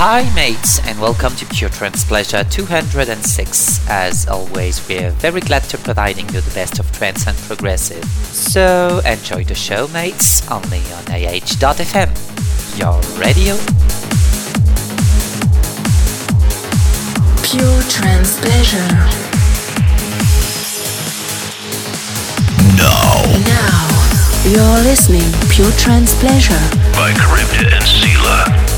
Hi mates and welcome to Pure Trance Pleasure 206. As always, we're very glad to providing you the best of trance and progressive. So enjoy the show mates, only on AH.fm. Your radio. Pure Trance Pleasure. Now. Now. You're listening Pure Trance Pleasure by Charybdis and Sela.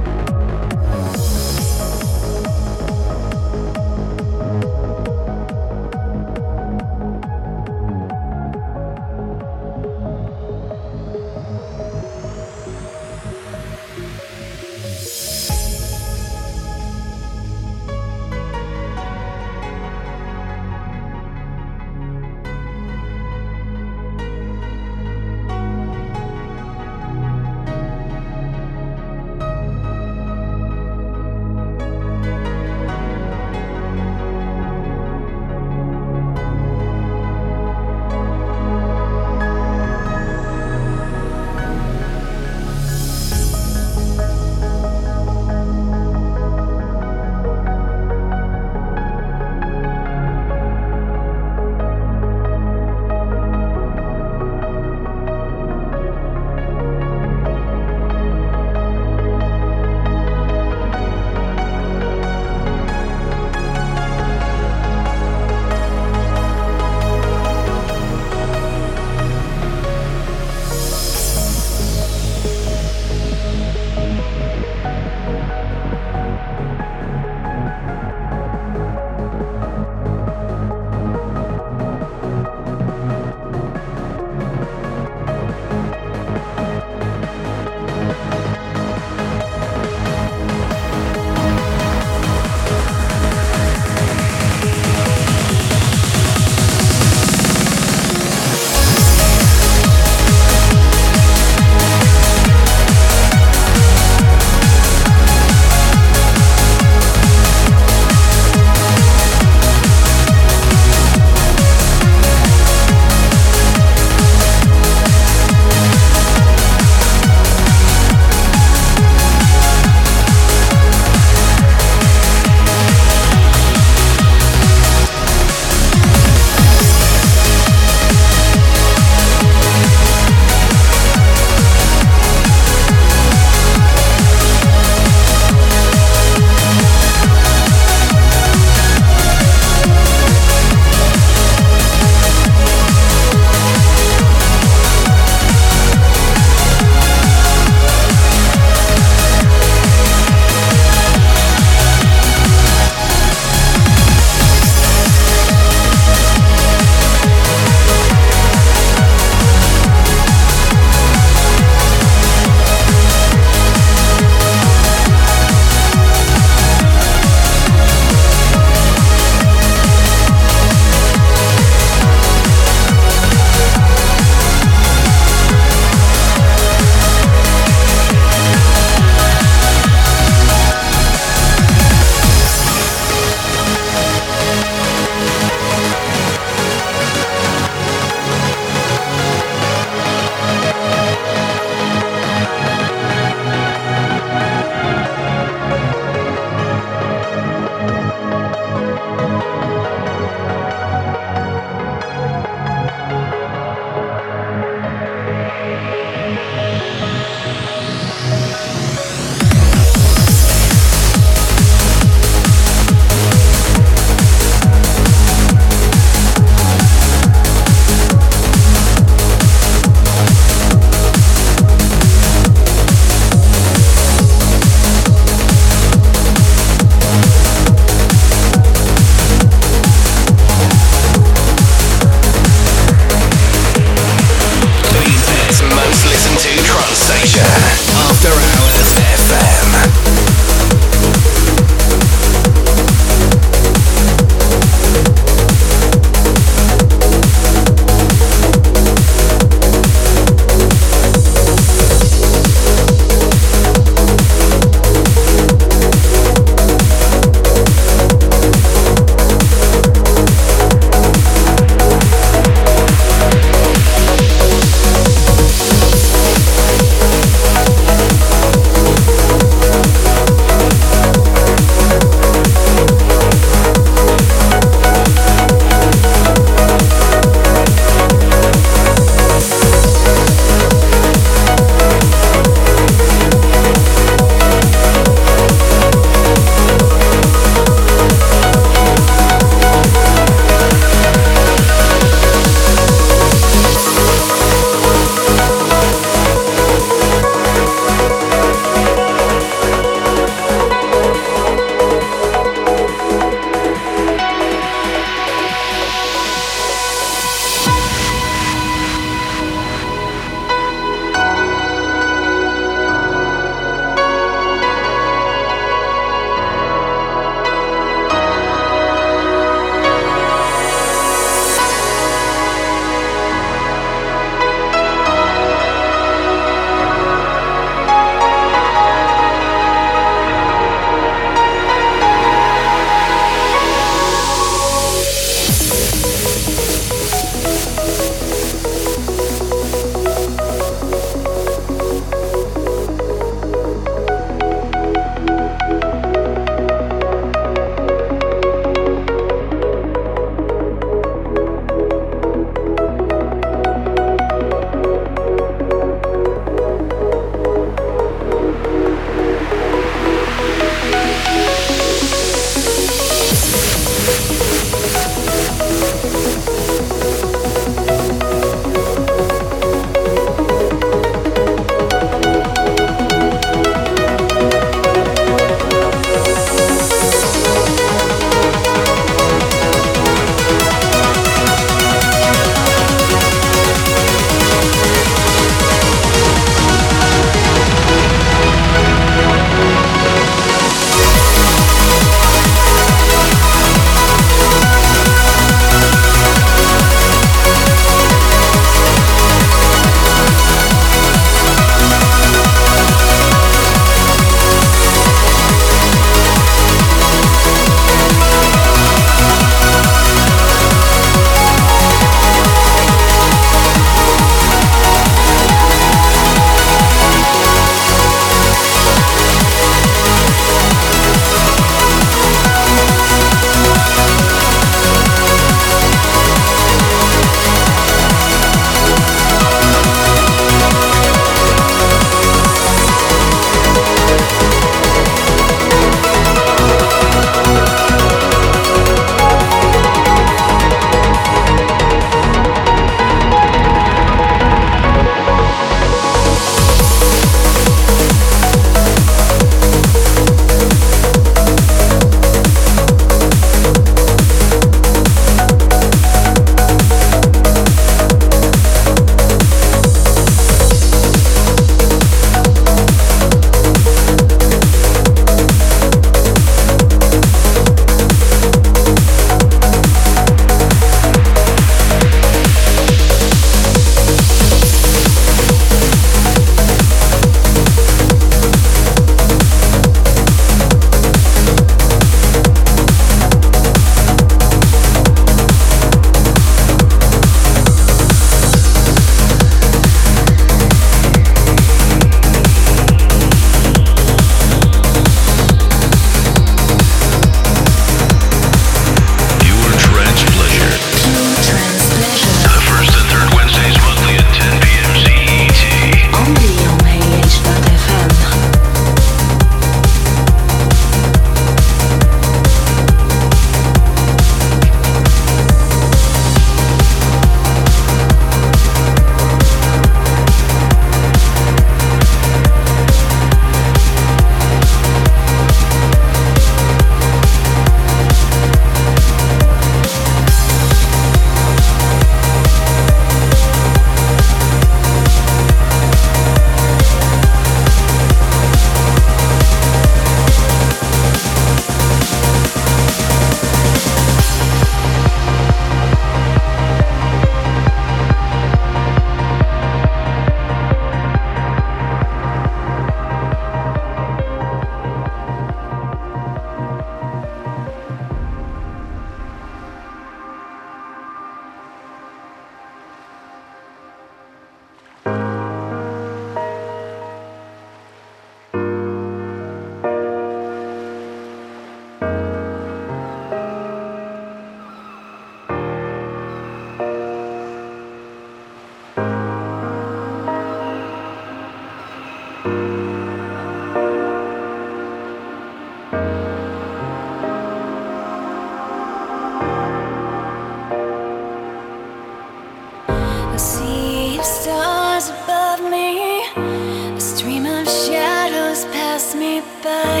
by.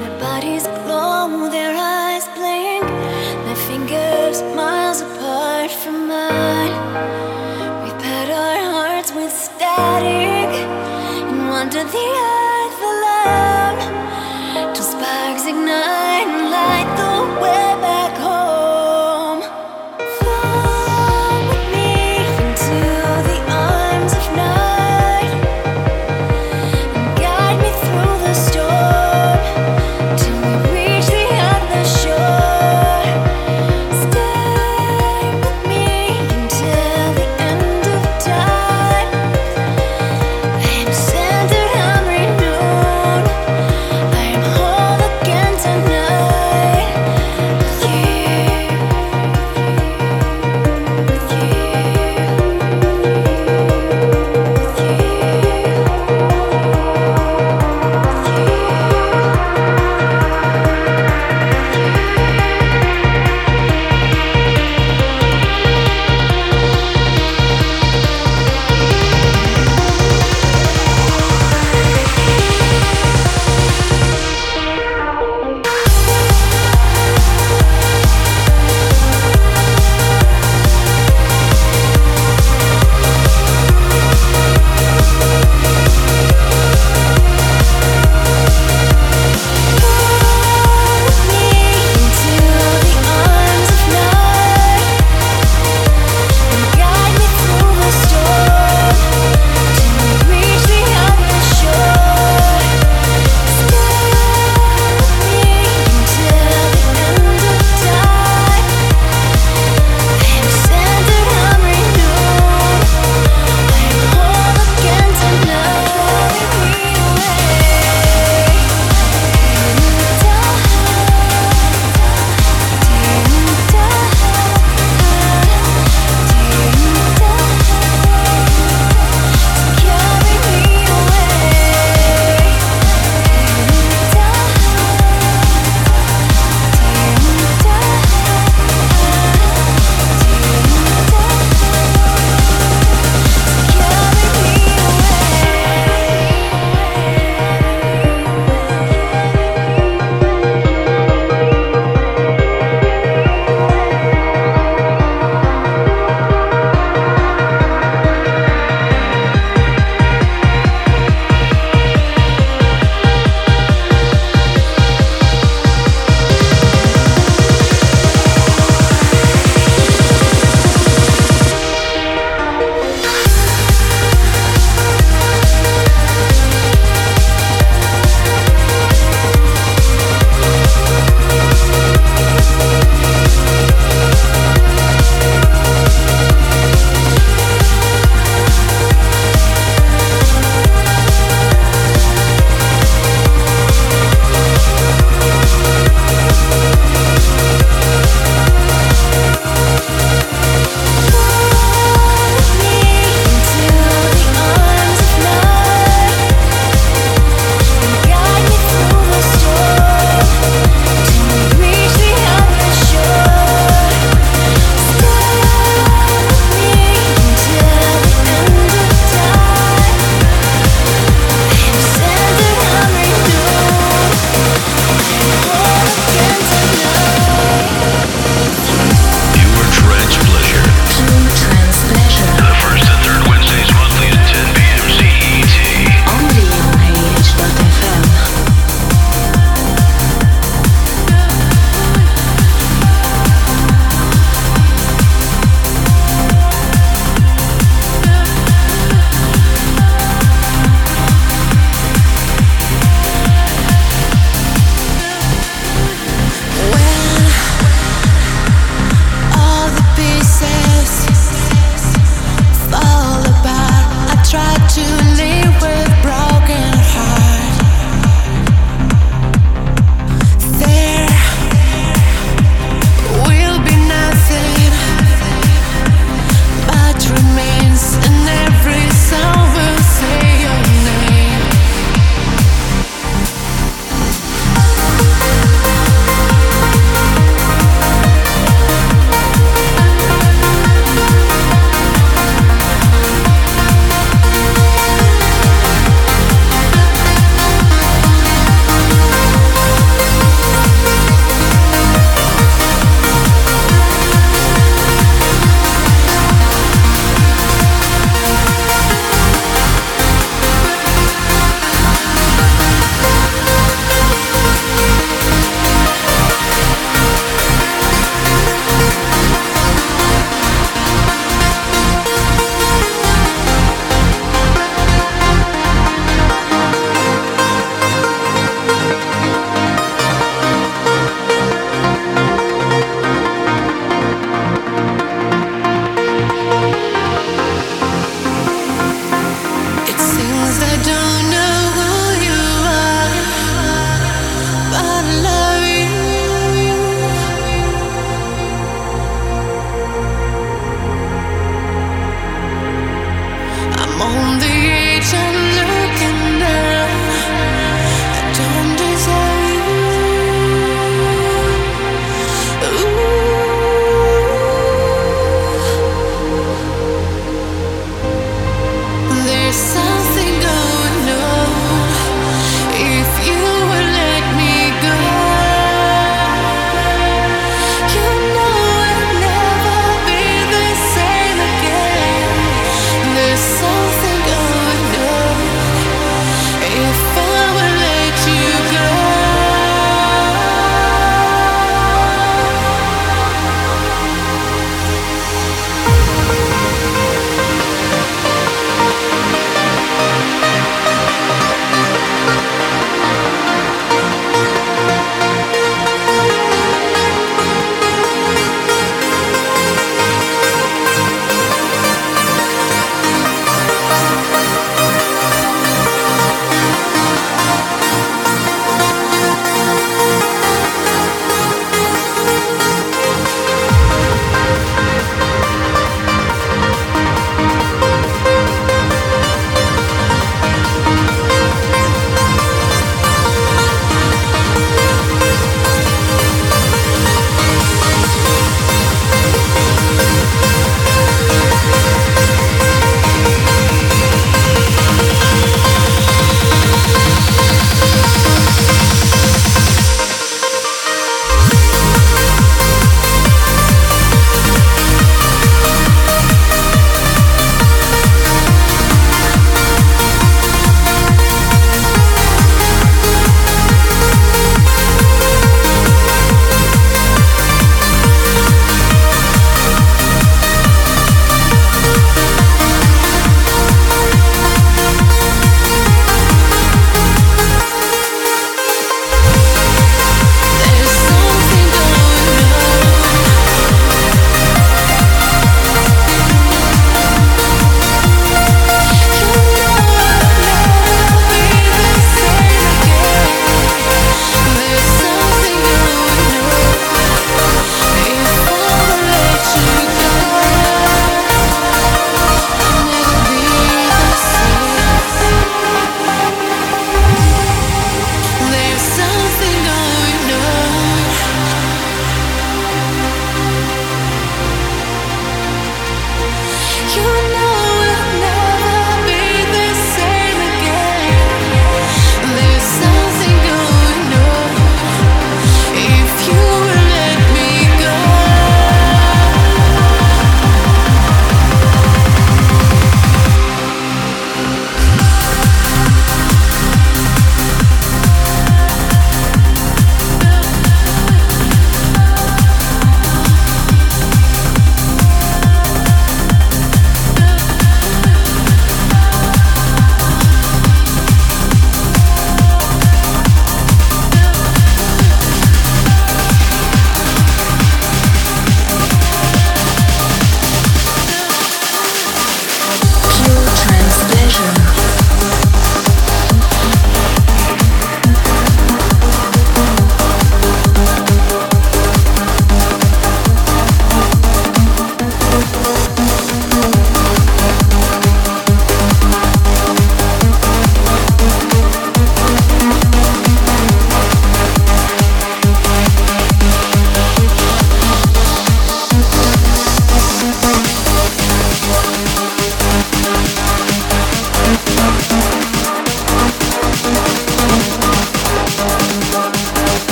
Their bodies glow, their eyes blink, their fingers miles apart from mine. We pet our hearts with static and wander the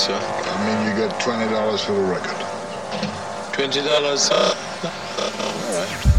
Sir. I mean, you get $20 for the record. $20, sir? Uh, uh, all right.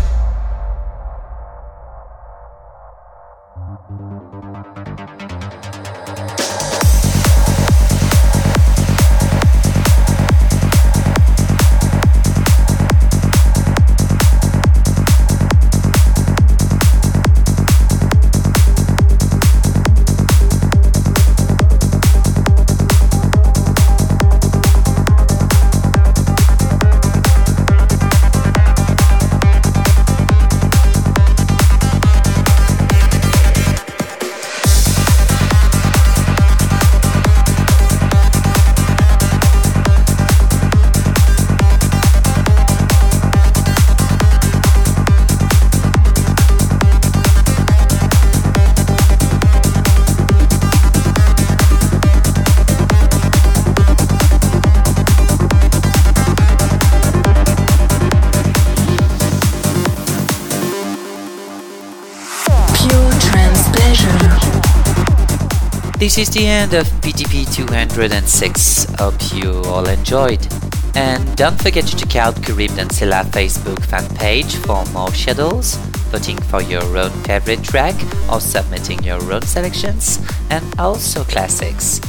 This is the end of PTP 206. Hope you all enjoyed. And don't forget to check out Carib Dancila Facebook fan page for more schedules, voting for your own favorite track, or submitting your own selections, and also classics.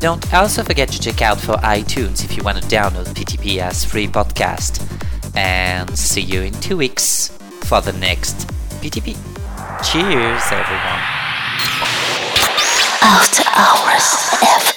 Don't also forget to check out for iTunes if you want to download PTP as free podcast. And see you in two weeks for the next PTP. Cheers, everyone. After Hours FM.